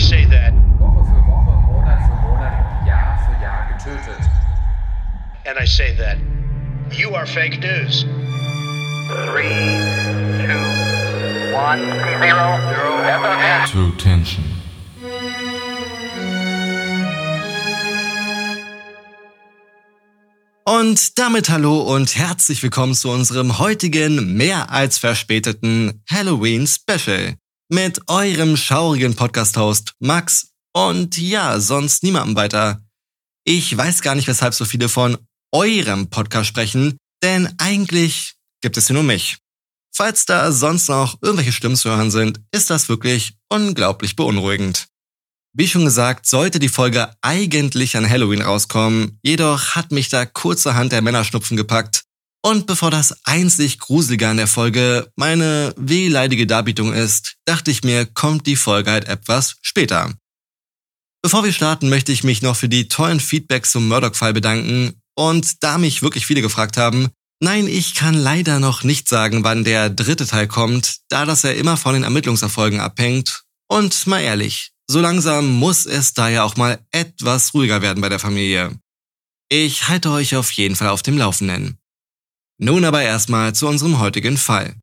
say that. Woche für Woche, Monat für Monat, Jahr für Jahr getötet. And I say that. You are fake news. Three, two, one, zero, zero. True Tension. Und damit hallo und herzlich willkommen zu unserem heutigen mehr als verspäteten Halloween Special mit eurem schaurigen Podcast-Host Max und ja, sonst niemandem weiter. Ich weiß gar nicht, weshalb so viele von eurem Podcast sprechen, denn eigentlich gibt es hier nur mich. Falls da sonst noch irgendwelche Stimmen zu hören sind, ist das wirklich unglaublich beunruhigend. Wie schon gesagt, sollte die Folge eigentlich an Halloween rauskommen, jedoch hat mich da kurzerhand der Männerschnupfen gepackt. Und bevor das einzig Gruselige an der Folge meine wehleidige Darbietung ist, dachte ich mir, kommt die Folge halt etwas später. Bevor wir starten, möchte ich mich noch für die tollen Feedbacks zum Murdoch-Fall bedanken. Und da mich wirklich viele gefragt haben, nein, ich kann leider noch nicht sagen, wann der dritte Teil kommt, da das ja immer von den Ermittlungserfolgen abhängt. Und mal ehrlich, so langsam muss es da ja auch mal etwas ruhiger werden bei der Familie. Ich halte euch auf jeden Fall auf dem Laufenden. Nun aber erstmal zu unserem heutigen Fall.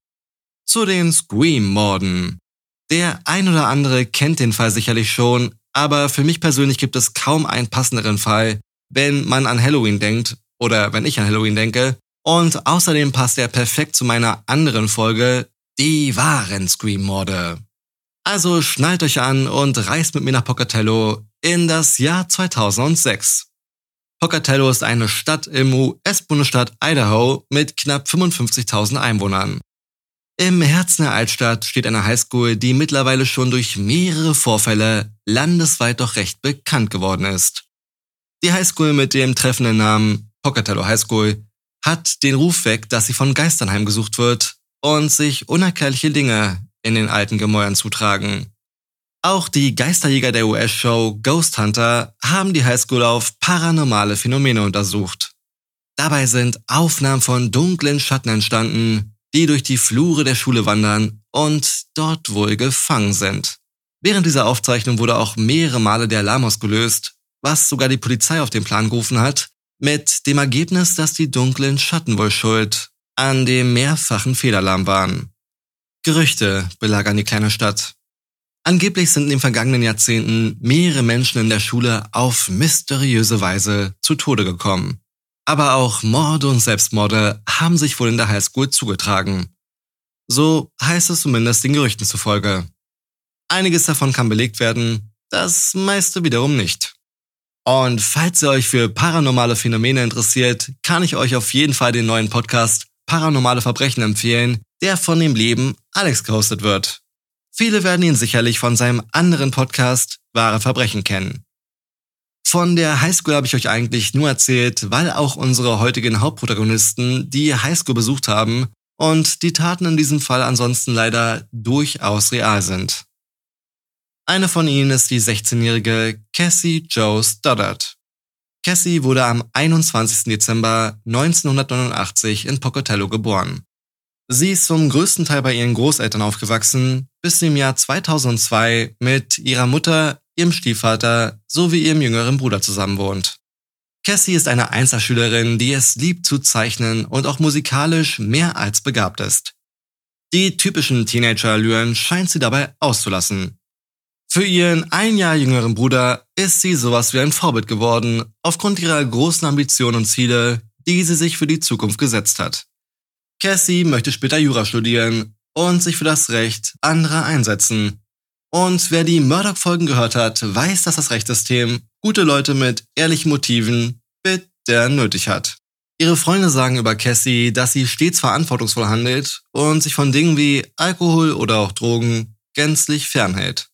Zu den Scream-Morden. Der ein oder andere kennt den Fall sicherlich schon, aber für mich persönlich gibt es kaum einen passenderen Fall, wenn man an Halloween denkt oder wenn ich an Halloween denke. Und außerdem passt er perfekt zu meiner anderen Folge, die wahren Scream-Morde. Also schnallt euch an und reist mit mir nach Pocatello in das Jahr 2006. Pocatello ist eine Stadt im US-Bundesstaat Idaho mit knapp 55.000 Einwohnern. Im Herzen der Altstadt steht eine Highschool, die mittlerweile schon durch mehrere Vorfälle landesweit doch recht bekannt geworden ist. Die Highschool mit dem treffenden Namen Pocatello High School hat den Ruf weg, dass sie von Geistern heimgesucht wird und sich unerklärliche Dinge in den alten Gemäuern zutragen. Auch die Geisterjäger der US-Show Ghost Hunter haben die Highschool auf paranormale Phänomene untersucht. Dabei sind Aufnahmen von dunklen Schatten entstanden, die durch die Flure der Schule wandern und dort wohl gefangen sind. Während dieser Aufzeichnung wurde auch mehrere Male der Alarm ausgelöst, was sogar die Polizei auf den Plan gerufen hat, mit dem Ergebnis, dass die dunklen Schatten wohl schuld an dem mehrfachen Fehlalarm waren. Gerüchte belagern die kleine Stadt. Angeblich sind in den vergangenen Jahrzehnten mehrere Menschen in der Schule auf mysteriöse Weise zu Tode gekommen. Aber auch Morde und Selbstmorde haben sich wohl in der Highschool zugetragen. So heißt es zumindest den Gerüchten zufolge. Einiges davon kann belegt werden, das meiste wiederum nicht. Und falls ihr euch für paranormale Phänomene interessiert, kann ich euch auf jeden Fall den neuen Podcast Paranormale Verbrechen empfehlen, der von dem Leben Alex gehostet wird. Viele werden ihn sicherlich von seinem anderen Podcast Wahre Verbrechen kennen. Von der Highschool habe ich euch eigentlich nur erzählt, weil auch unsere heutigen Hauptprotagonisten die Highschool besucht haben und die Taten in diesem Fall ansonsten leider durchaus real sind. Eine von ihnen ist die 16-jährige Cassie Joe Stoddard. Cassie wurde am 21. Dezember 1989 in Pocatello geboren. Sie ist zum größten Teil bei ihren Großeltern aufgewachsen, bis sie im Jahr 2002 mit ihrer Mutter, ihrem Stiefvater sowie ihrem jüngeren Bruder zusammenwohnt. Cassie ist eine Einzelschülerin, die es liebt zu zeichnen und auch musikalisch mehr als begabt ist. Die typischen Teenager-Allüren scheint sie dabei auszulassen. Für ihren ein Jahr jüngeren Bruder ist sie sowas wie ein Vorbild geworden, aufgrund ihrer großen Ambitionen und Ziele, die sie sich für die Zukunft gesetzt hat. Cassie möchte später Jura studieren und sich für das Recht anderer einsetzen. Und wer die Murdoch-Folgen gehört hat, weiß, dass das Rechtssystem gute Leute mit ehrlichen Motiven bitter nötig hat. Ihre Freunde sagen über Cassie, dass sie stets verantwortungsvoll handelt und sich von Dingen wie Alkohol oder auch Drogen gänzlich fernhält.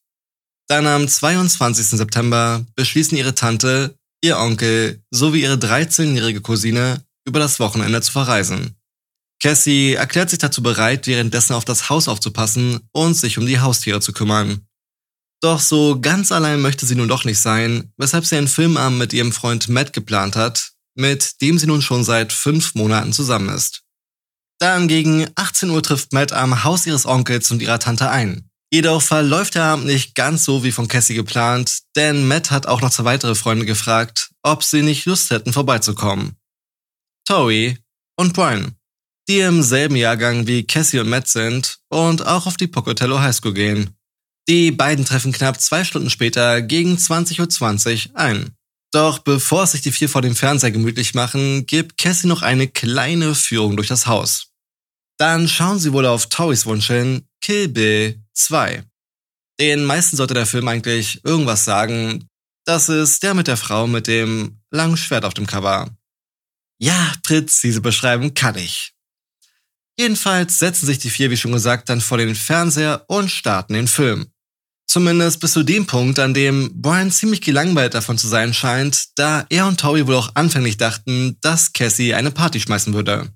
Dann am 22. September beschließen ihre Tante, ihr Onkel sowie ihre 13-jährige Cousine über das Wochenende zu verreisen. Cassie erklärt sich dazu bereit, währenddessen auf das Haus aufzupassen und sich um die Haustiere zu kümmern. Doch so ganz allein möchte sie nun doch nicht sein, weshalb sie einen Filmabend mit ihrem Freund Matt geplant hat, mit dem sie nun schon seit fünf Monaten zusammen ist. Dann gegen 18 Uhr trifft Matt am Haus ihres Onkels und ihrer Tante ein. Jedoch verläuft der Abend nicht ganz so wie von Cassie geplant, denn Matt hat auch noch zwei weitere Freunde gefragt, ob sie nicht Lust hätten vorbeizukommen. Tori und Brian, die im selben Jahrgang wie Cassie und Matt sind und auch auf die Pocatello High School gehen. Die beiden treffen knapp zwei Stunden später gegen 20.20 Uhr ein. Doch bevor sich die vier vor dem Fernseher gemütlich machen, gibt Cassie noch eine kleine Führung durch das Haus. Dann schauen sie wohl auf Tories Wunsch hin, Kill Bill 2. Den meisten sollte der Film eigentlich irgendwas sagen. Das ist der mit der Frau mit dem langen Schwert auf dem Cover. Ja, präzise beschreiben kann ich. Jedenfalls setzen sich die vier, wie schon gesagt, dann vor den Fernseher und starten den Film. Zumindest bis zu dem Punkt, an dem Brian ziemlich gelangweilt davon zu sein scheint, da er und Tori wohl auch anfänglich dachten, dass Cassie eine Party schmeißen würde.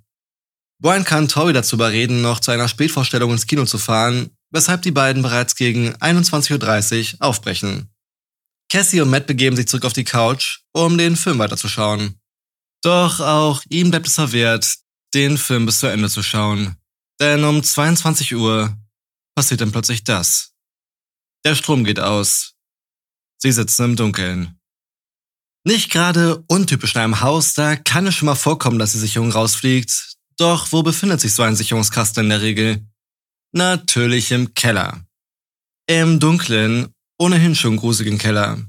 Brian kann Tori dazu überreden, noch zu einer Spätvorstellung ins Kino zu fahren, weshalb die beiden bereits gegen 21.30 Uhr aufbrechen. Cassie und Matt begeben sich zurück auf die Couch, um den Film weiterzuschauen. Doch auch ihm bleibt es verwehrt, den Film bis zu Ende zu schauen. Denn um 22 Uhr passiert dann plötzlich das. Der Strom geht aus. Sie sitzen im Dunkeln. Nicht gerade untypisch in einem Haus, da kann es schon mal vorkommen, dass die Sicherung rausfliegt. Doch wo befindet sich so ein Sicherungskasten in der Regel? Natürlich im Keller. Im dunklen, ohnehin schon gruseligen Keller.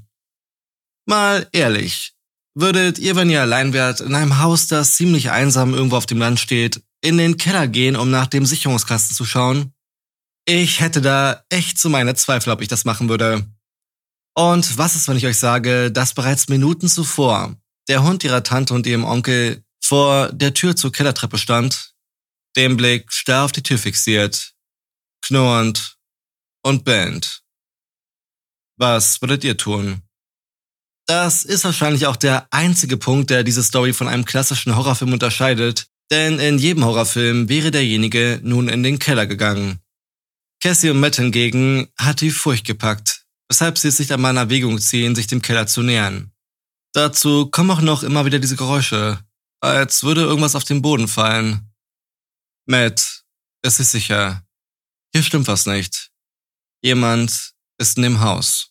Mal ehrlich, würdet ihr, wenn ihr allein wärt, in einem Haus, das ziemlich einsam irgendwo auf dem Land steht, in den Keller gehen, um nach dem Sicherungskasten zu schauen? Ich hätte da echt so meine Zweifel, ob ich das machen würde. Und was ist, wenn ich euch sage, dass bereits Minuten zuvor der Hund ihrer Tante und ihrem Onkel vor der Tür zur Kellertreppe stand, den Blick starr auf die Tür fixiert, knurrend und bellend. Was würdet ihr tun? Das ist wahrscheinlich auch der einzige Punkt, der diese Story von einem klassischen Horrorfilm unterscheidet, denn in jedem Horrorfilm wäre derjenige nun in den Keller gegangen. Cassie und Matt hingegen hat die Furcht gepackt, weshalb sie es sich an meiner Erwägung ziehen, sich dem Keller zu nähern. Dazu kommen auch noch immer wieder diese Geräusche, als würde irgendwas auf den Boden fallen. Matt ist sich sicher. Hier stimmt was nicht. Jemand ist in dem Haus.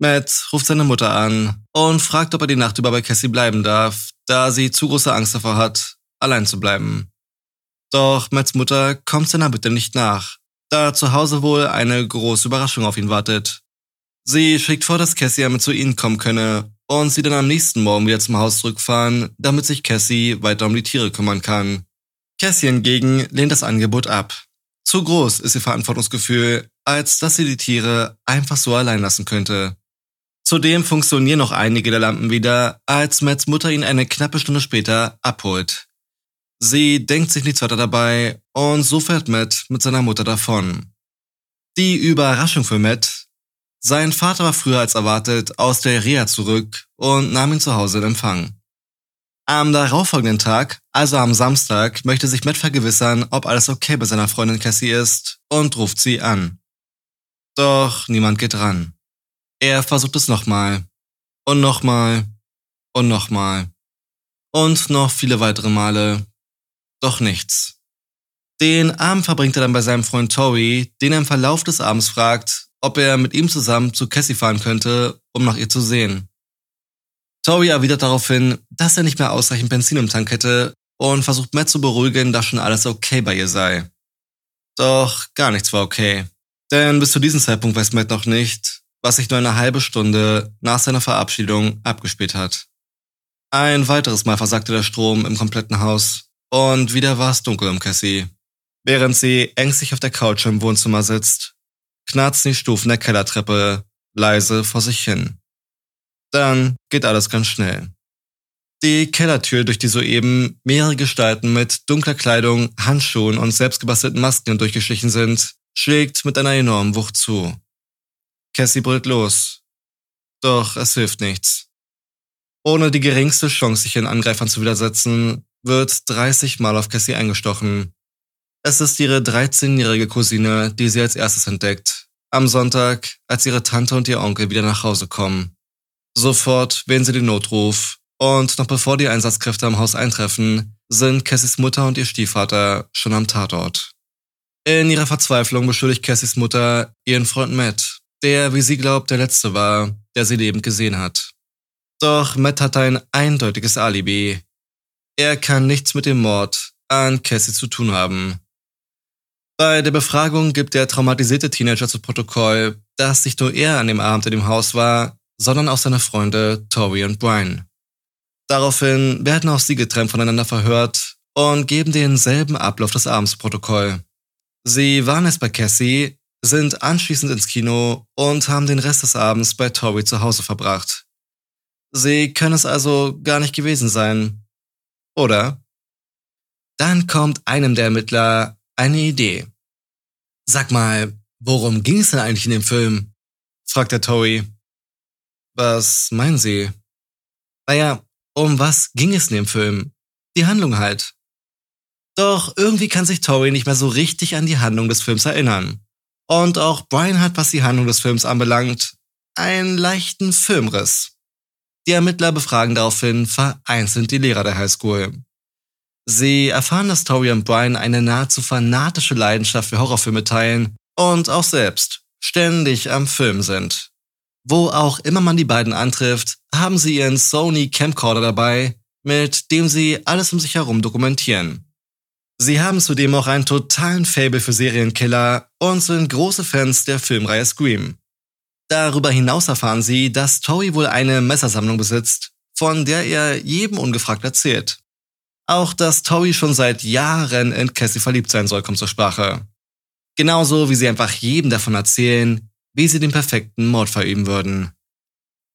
Matt ruft seine Mutter an und fragt, ob er die Nacht über bei Cassie bleiben darf, da sie zu große Angst davor hat, allein zu bleiben. Doch Matts Mutter kommt seiner Bitte nicht nach, da zu Hause wohl eine große Überraschung auf ihn wartet. Sie schickt vor, dass Cassie einmal zu ihnen kommen könne und sie dann am nächsten Morgen wieder zum Haus zurückfahren, damit sich Cassie weiter um die Tiere kümmern kann. Cassie hingegen lehnt das Angebot ab. Zu groß ist ihr Verantwortungsgefühl, als dass sie die Tiere einfach so allein lassen könnte. Zudem funktionieren noch einige der Lampen wieder, als Matts Mutter ihn eine knappe Stunde später abholt. Sie denkt sich nichts weiter dabei und so fährt Matt mit seiner Mutter davon. Die Überraschung für Matt sein Vater war früher als erwartet aus der Reha zurück und nahm ihn zu Hause in Empfang. Am darauffolgenden Tag, also am Samstag, möchte sich Matt vergewissern, ob alles okay bei seiner Freundin Cassie ist und ruft sie an. Doch niemand geht ran. Er versucht es nochmal. Und nochmal. Und nochmal. Und noch viele weitere Male. Doch nichts. Den Abend verbringt er dann bei seinem Freund Tori, den er im Verlauf des Abends fragt, ob er mit ihm zusammen zu Cassie fahren könnte, um nach ihr zu sehen. Tori erwidert daraufhin, dass er nicht mehr ausreichend Benzin im Tank hätte und versucht Matt zu beruhigen, dass schon alles okay bei ihr sei. Doch gar nichts war okay. Denn bis zu diesem Zeitpunkt weiß Matt noch nicht, was sich nur eine halbe Stunde nach seiner Verabschiedung abgespielt hat. Ein weiteres Mal versagte der Strom im kompletten Haus und wieder war es dunkel um Cassie. Während sie ängstlich auf der Couch im Wohnzimmer sitzt knarzen die Stufen der Kellertreppe leise vor sich hin. Dann geht alles ganz schnell. Die Kellertür, durch die soeben mehrere Gestalten mit dunkler Kleidung, Handschuhen und selbstgebastelten Masken durchgeschlichen sind, schlägt mit einer enormen Wucht zu. Cassie brüllt los. Doch es hilft nichts. Ohne die geringste Chance, sich ihren Angreifern zu widersetzen, wird 30 Mal auf Cassie eingestochen. Es ist ihre 13-jährige Cousine, die sie als erstes entdeckt am Sonntag, als ihre Tante und ihr Onkel wieder nach Hause kommen. Sofort wählen sie den Notruf und noch bevor die Einsatzkräfte am Haus eintreffen, sind Cassies Mutter und ihr Stiefvater schon am Tatort. In ihrer Verzweiflung beschuldigt Cassies Mutter ihren Freund Matt, der, wie sie glaubt, der Letzte war, der sie lebend gesehen hat. Doch Matt hat ein eindeutiges Alibi. Er kann nichts mit dem Mord an Cassie zu tun haben. Bei der Befragung gibt der traumatisierte Teenager zu Protokoll, dass nicht nur er an dem Abend in dem Haus war, sondern auch seine Freunde Tori und Brian. Daraufhin werden auch sie getrennt voneinander verhört und geben denselben Ablauf des Abends Protokoll. Sie waren es bei Cassie, sind anschließend ins Kino und haben den Rest des Abends bei Tori zu Hause verbracht. Sie können es also gar nicht gewesen sein. Oder? Dann kommt einem der Ermittler eine Idee. Sag mal, worum ging es denn eigentlich in dem Film? fragt der Tori. Was meinen Sie? Naja, um was ging es in dem Film? Die Handlung halt. Doch irgendwie kann sich Tori nicht mehr so richtig an die Handlung des Films erinnern. Und auch Brian hat, was die Handlung des Films anbelangt, einen leichten Filmriss. Die Ermittler befragen daraufhin vereinzelt die Lehrer der Highschool. Sie erfahren, dass Tori und Brian eine nahezu fanatische Leidenschaft für Horrorfilme teilen und auch selbst ständig am Film sind. Wo auch immer man die beiden antrifft, haben sie ihren Sony Camcorder dabei, mit dem sie alles um sich herum dokumentieren. Sie haben zudem auch einen totalen Fable für Serienkiller und sind große Fans der Filmreihe Scream. Darüber hinaus erfahren sie, dass Tori wohl eine Messersammlung besitzt, von der er jedem ungefragt erzählt. Auch dass Tori schon seit Jahren in Cassie verliebt sein soll, kommt zur Sprache. Genauso wie sie einfach jedem davon erzählen, wie sie den perfekten Mord verüben würden.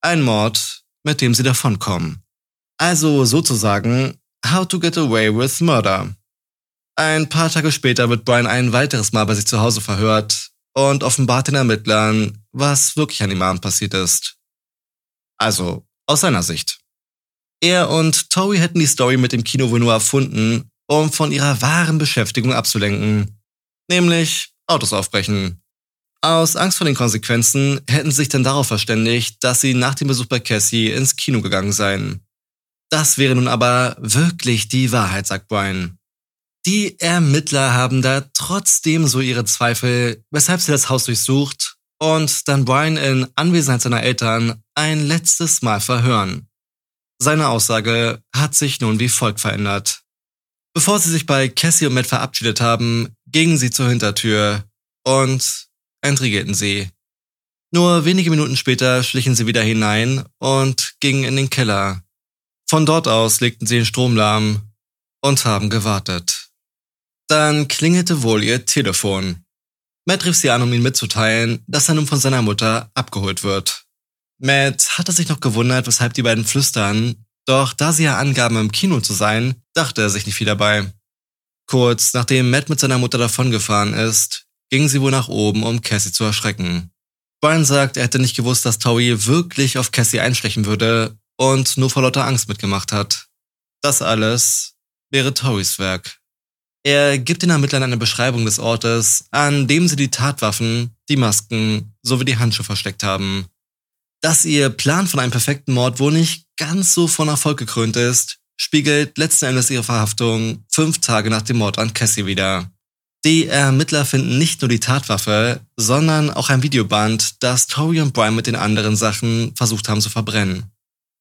Ein Mord, mit dem sie davonkommen. Also sozusagen How to Get Away with Murder. Ein paar Tage später wird Brian ein weiteres Mal bei sich zu Hause verhört und offenbart den Ermittlern, was wirklich an dem Abend passiert ist. Also, aus seiner Sicht. Er und Tori hätten die Story mit dem Kino wohl nur erfunden, um von ihrer wahren Beschäftigung abzulenken. Nämlich Autos aufbrechen. Aus Angst vor den Konsequenzen hätten sie sich dann darauf verständigt, dass sie nach dem Besuch bei Cassie ins Kino gegangen seien. Das wäre nun aber wirklich die Wahrheit, sagt Brian. Die Ermittler haben da trotzdem so ihre Zweifel, weshalb sie das Haus durchsucht und dann Brian in Anwesenheit seiner Eltern ein letztes Mal verhören. Seine Aussage hat sich nun wie folgt verändert. Bevor sie sich bei Cassie und Matt verabschiedet haben, gingen sie zur Hintertür und entriegelten sie. Nur wenige Minuten später schlichen sie wieder hinein und gingen in den Keller. Von dort aus legten sie den Strom lahm und haben gewartet. Dann klingelte wohl ihr Telefon. Matt rief sie an, um ihn mitzuteilen, dass er nun von seiner Mutter abgeholt wird. Matt hatte sich noch gewundert, weshalb die beiden flüstern, doch da sie ja angaben, im Kino zu sein, dachte er sich nicht viel dabei. Kurz nachdem Matt mit seiner Mutter davongefahren ist, ging sie wohl nach oben, um Cassie zu erschrecken. Brian sagt, er hätte nicht gewusst, dass Tori wirklich auf Cassie einstechen würde und nur vor lauter Angst mitgemacht hat. Das alles wäre Torys Werk. Er gibt den Ermittlern eine Beschreibung des Ortes, an dem sie die Tatwaffen, die Masken sowie die Handschuhe versteckt haben. Dass ihr Plan von einem perfekten Mord wohl nicht ganz so von Erfolg gekrönt ist, spiegelt letzten Endes ihre Verhaftung fünf Tage nach dem Mord an Cassie wieder. Die Ermittler finden nicht nur die Tatwaffe, sondern auch ein Videoband, das Tori und Brian mit den anderen Sachen versucht haben zu verbrennen.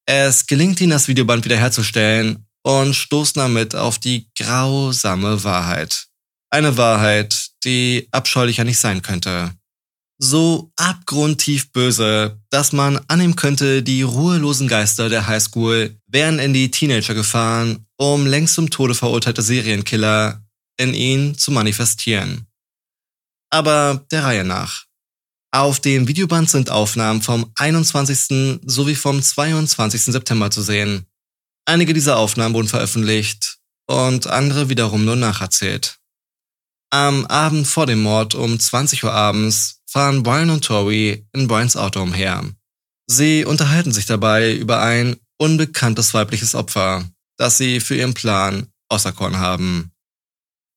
Es gelingt ihnen, das Videoband wiederherzustellen und stoßen damit auf die grausame Wahrheit. Eine Wahrheit, die abscheulicher nicht sein könnte. So abgrundtief böse, dass man annehmen könnte, die ruhelosen Geister der Highschool wären in die Teenager gefahren, um längst zum Tode verurteilte Serienkiller in ihn zu manifestieren. Aber der Reihe nach. Auf dem Videoband sind Aufnahmen vom 21. sowie vom 22. September zu sehen. Einige dieser Aufnahmen wurden veröffentlicht und andere wiederum nur nacherzählt. Am Abend vor dem Mord um 20 Uhr abends fahren Brian und Tori in Brians Auto umher. Sie unterhalten sich dabei über ein unbekanntes weibliches Opfer, das sie für ihren Plan auserkoren haben.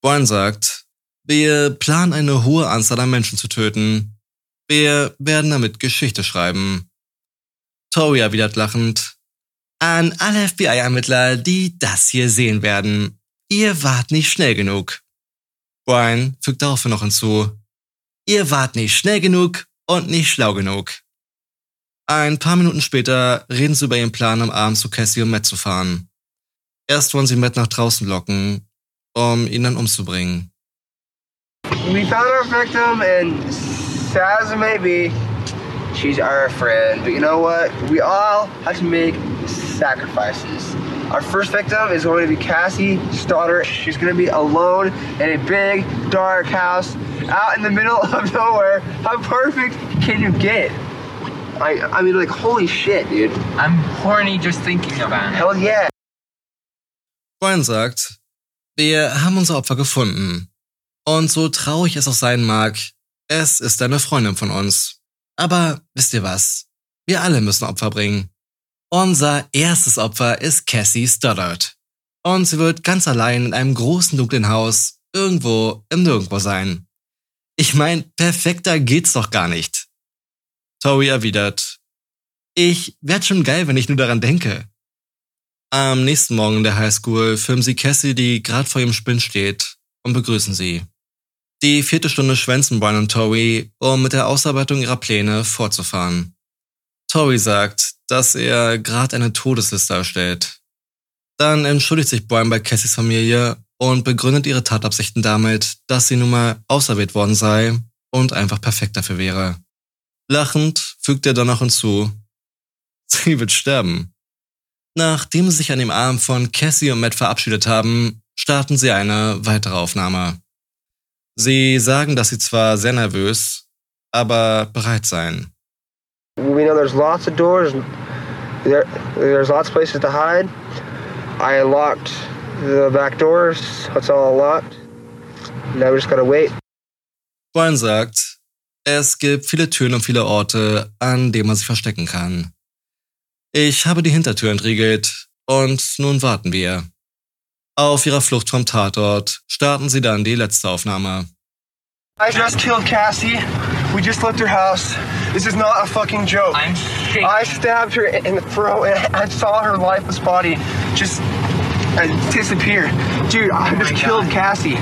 Brian sagt, wir planen eine hohe Anzahl an Menschen zu töten. Wir werden damit Geschichte schreiben. Tori erwidert lachend, an alle FBI-Ermittler, die das hier sehen werden. Ihr wart nicht schnell genug. Brian fügt daraufhin noch hinzu, ihr wart nicht schnell genug und nicht schlau genug. Ein paar Minuten später reden sie über ihren Plan, am Abend zu Cassie und Matt zu fahren. Erst wollen sie Matt nach draußen locken, um ihn dann umzubringen. We found our victim, and sad as it may be, she's our friend. But you know what? We all have to make sacrifices. Our first victim is going to be Cassie Stoddard. She's going to be alone in a big, dark house out in the middle of nowhere. How perfect can you get? I, I mean, like, holy shit, dude. I'm horny just thinking about it. Hell yeah. Brian sagt, wir haben unser Opfer gefunden. Und so traurig es auch sein mag, es ist eine Freundin von uns. Aber wisst ihr was? Wir alle müssen Opfer bringen. Unser erstes Opfer ist Cassie Stoddard. Und sie wird ganz allein in einem großen dunklen Haus irgendwo im Nirgendwo sein. Ich mein, perfekter geht's doch gar nicht. Tori erwidert, ich werd schon geil, wenn ich nur daran denke. Am nächsten Morgen in der Highschool filmen sie Cassie, die gerade vor ihrem Spind steht, und begrüßen sie. Die vierte Stunde schwänzen Brian und Tori, um mit der Ausarbeitung ihrer Pläne fortzufahren. Tori sagt, dass er gerade eine Todesliste erstellt. Dann entschuldigt sich Brian bei Cassies Familie und begründet ihre Tatabsichten damit, dass sie nun mal auserwählt worden sei und einfach perfekt dafür wäre. Lachend fügt er dann noch hinzu, sie wird sterben. Nachdem sie sich an dem Abend von Cassie und Matt verabschiedet haben, starten sie eine weitere Aufnahme. Sie sagen, dass sie zwar sehr nervös, aber bereit seien. We know there's lots of doors. There, there's lots of places to hide. I unlocked the back doors. It's all locked. Now we just gotta wait. Brian sagt, es gibt viele Türen und viele Orte, an denen man sich verstecken kann. Ich habe die Hintertür entriegelt und nun warten wir. Auf ihrer Flucht vom Tatort starten sie dann die letzte Aufnahme. I just killed Cassie. We just left her house. This is not a fucking joke. I'm shaking. I stabbed her in the throat and I saw her lifeless body just uh, disappear. Dude, I just my killed God. Cassie.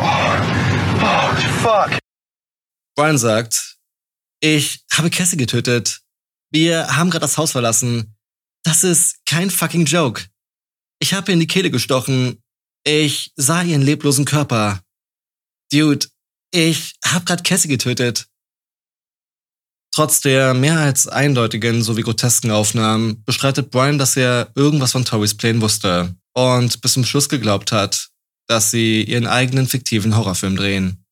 Oh, oh, fuck. Brian sagt, ich habe Cassie getötet. Wir haben gerade das Haus verlassen. Das ist kein fucking Joke. Ich habe ihr in die Kehle gestochen. Ich sah ihren leblosen Körper. Dude, ich hab grad Cassie getötet. Trotz der mehr als eindeutigen sowie grotesken Aufnahmen bestreitet Brian, dass er irgendwas von Torys Plänen wusste und bis zum Schluss geglaubt hat, dass sie ihren eigenen fiktiven Horrorfilm drehen.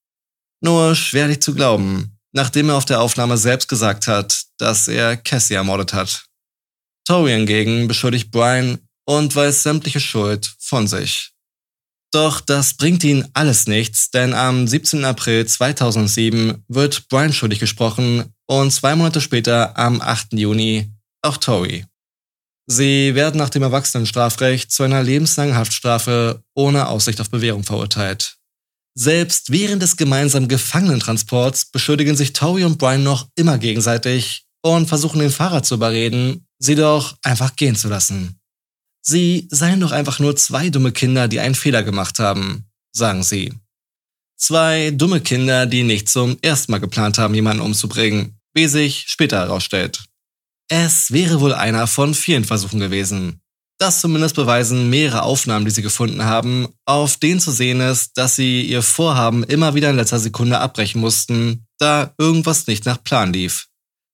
Nur schwerlich zu glauben, nachdem er auf der Aufnahme selbst gesagt hat, dass er Cassie ermordet hat. Tori hingegen beschuldigt Brian und weist sämtliche Schuld von sich. Doch das bringt ihn alles nichts, denn am 17. April 2007 wird Brian schuldig gesprochen und zwei Monate später, am 8. Juni, auch Tori. Sie werden nach dem Erwachsenenstrafrecht zu einer lebenslangen Haftstrafe ohne Aussicht auf Bewährung verurteilt. Selbst während des gemeinsamen Gefangenentransports beschuldigen sich Tori und Brian noch immer gegenseitig und versuchen den Fahrer zu überreden, sie doch einfach gehen zu lassen. Sie seien doch einfach nur zwei dumme Kinder, die einen Fehler gemacht haben, sagen sie. Zwei dumme Kinder, die nicht zum ersten Mal geplant haben, jemanden umzubringen, wie sich später herausstellt. Es wäre wohl einer von vielen Versuchen gewesen. Das zumindest beweisen mehrere Aufnahmen, die sie gefunden haben, auf denen zu sehen ist, dass sie ihr Vorhaben immer wieder in letzter Sekunde abbrechen mussten, da irgendwas nicht nach Plan lief.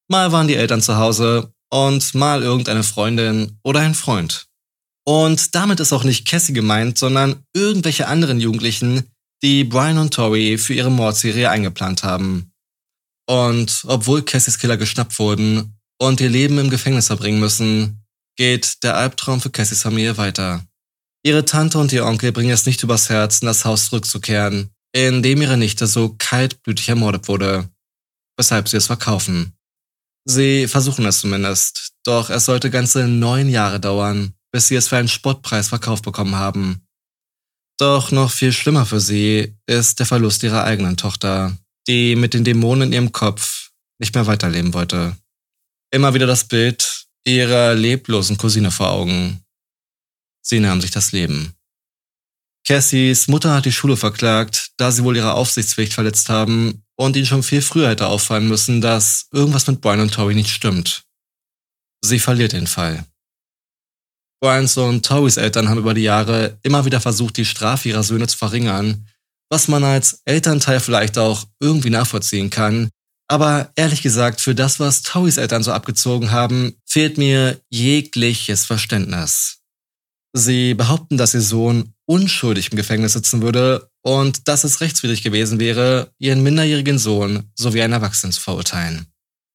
Mal waren die Eltern zu Hause und mal irgendeine Freundin oder ein Freund. Und damit ist auch nicht Cassie gemeint, sondern irgendwelche anderen Jugendlichen, die Brian und Tori für ihre Mordserie eingeplant haben. Und obwohl Cassies Killer geschnappt wurden und ihr Leben im Gefängnis verbringen müssen, geht der Albtraum für Cassies Familie weiter. Ihre Tante und ihr Onkel bringen es nicht übers Herz, in das Haus zurückzukehren, in dem ihre Nichte so kaltblütig ermordet wurde, weshalb sie es verkaufen. Sie versuchen es zumindest, doch es sollte ganze neun Jahre dauern, bis sie es für einen Spottpreis verkauft bekommen haben. Doch noch viel schlimmer für sie ist der Verlust ihrer eigenen Tochter, die mit den Dämonen in ihrem Kopf nicht mehr weiterleben wollte. Immer wieder das Bild ihrer leblosen Cousine vor Augen. Sie nahm sich das Leben. Cassies Mutter hat die Schule verklagt, da sie wohl ihre Aufsichtspflicht verletzt haben und ihnen schon viel früher hätte auffallen müssen, dass irgendwas mit Brian und Tori nicht stimmt. Sie verliert den Fall. Brians und Torys Eltern haben über die Jahre immer wieder versucht, die Strafe ihrer Söhne zu verringern, was man als Elternteil vielleicht auch irgendwie nachvollziehen kann. Aber ehrlich gesagt, für das, was Torys Eltern so abgezogen haben, fehlt mir jegliches Verständnis. Sie behaupten, dass ihr Sohn unschuldig im Gefängnis sitzen würde und dass es rechtswidrig gewesen wäre, ihren minderjährigen Sohn sowie einen Erwachsenen zu verurteilen.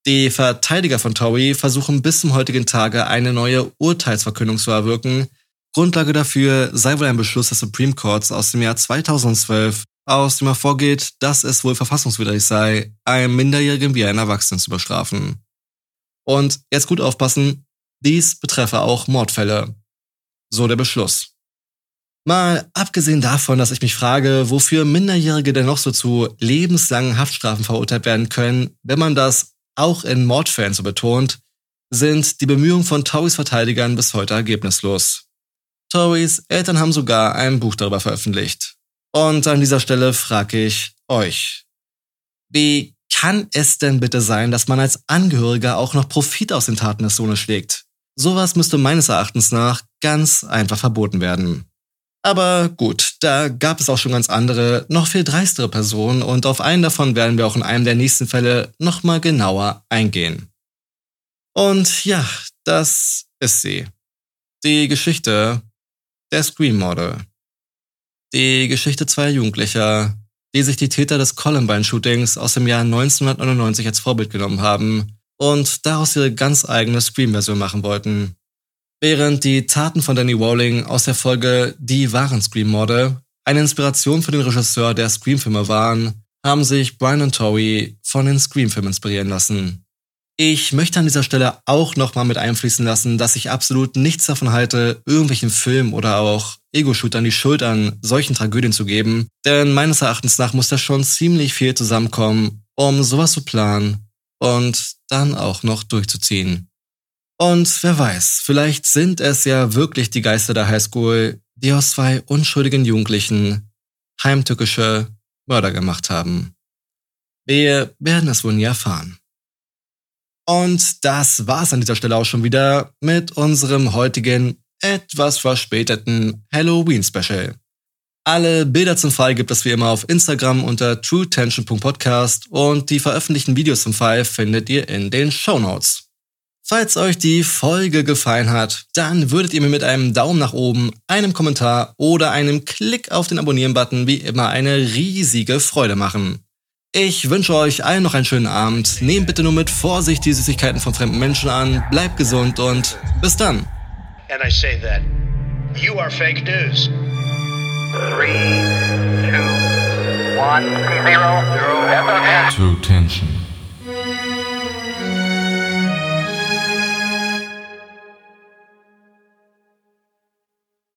Die Verteidiger von Towie versuchen bis zum heutigen Tage eine neue Urteilsverkündung zu erwirken. Grundlage dafür sei wohl ein Beschluss des Supreme Courts aus dem Jahr 2012, aus dem hervorgeht, dass es wohl verfassungswidrig sei, einen Minderjährigen wie einen Erwachsenen zu bestrafen. Und jetzt gut aufpassen, dies betreffe auch Mordfälle. So der Beschluss. Mal abgesehen davon, dass ich mich frage, wofür Minderjährige denn noch so zu lebenslangen Haftstrafen verurteilt werden können, wenn man das auch in Mordfällen so betont, sind die Bemühungen von Tories Verteidigern bis heute ergebnislos. Tories Eltern haben sogar ein Buch darüber veröffentlicht. Und an dieser Stelle frage ich euch, wie kann es denn bitte sein, dass man als Angehöriger auch noch Profit aus den Taten des Sohnes schlägt? Sowas müsste meines Erachtens nach ganz einfach verboten werden. Aber gut, da gab es auch schon ganz andere, noch viel dreistere Personen und auf einen davon werden wir auch in einem der nächsten Fälle nochmal genauer eingehen. Und ja, das ist sie. Die Geschichte der Scream Model. Die Geschichte zweier Jugendlicher, die sich die Täter des Columbine-Shootings aus dem Jahr 1999 als Vorbild genommen haben und daraus ihre ganz eigene Scream-Version machen wollten. Während die Taten von Danny Rowling aus der Folge Die wahren Scream-Morde eine Inspiration für den Regisseur der Scream-Filme waren, haben sich Brian und Tori von den Scream-Filmen inspirieren lassen. Ich möchte an dieser Stelle auch nochmal mit einfließen lassen, dass ich absolut nichts davon halte, irgendwelchen Filmen oder auch Ego-Shootern die Schuld an solchen Tragödien zu geben, denn meines Erachtens nach muss da schon ziemlich viel zusammenkommen, um sowas zu planen und dann auch noch durchzuziehen. Und wer weiß, vielleicht sind es ja wirklich die Geister der Highschool, die aus zwei unschuldigen Jugendlichen heimtückische Mörder gemacht haben. Wir werden es wohl nie erfahren. Und das war's an dieser Stelle auch schon wieder mit unserem heutigen etwas verspäteten Halloween-Special. Alle Bilder zum Fall gibt es wie immer auf Instagram unter truetension.podcast und die veröffentlichten Videos zum Fall findet ihr in den Show Notes. Falls euch die Folge gefallen hat, dann würdet ihr mir mit einem Daumen nach oben, einem Kommentar oder einem Klick auf den Abonnieren-Button wie immer eine riesige Freude machen. Ich wünsche euch allen noch einen schönen Abend. Nehmt bitte nur mit Vorsicht die Süßigkeiten von fremden Menschen an, bleibt gesund und bis dann. And I say that you are fake news. Three, two, one, zero, zero, True Tension.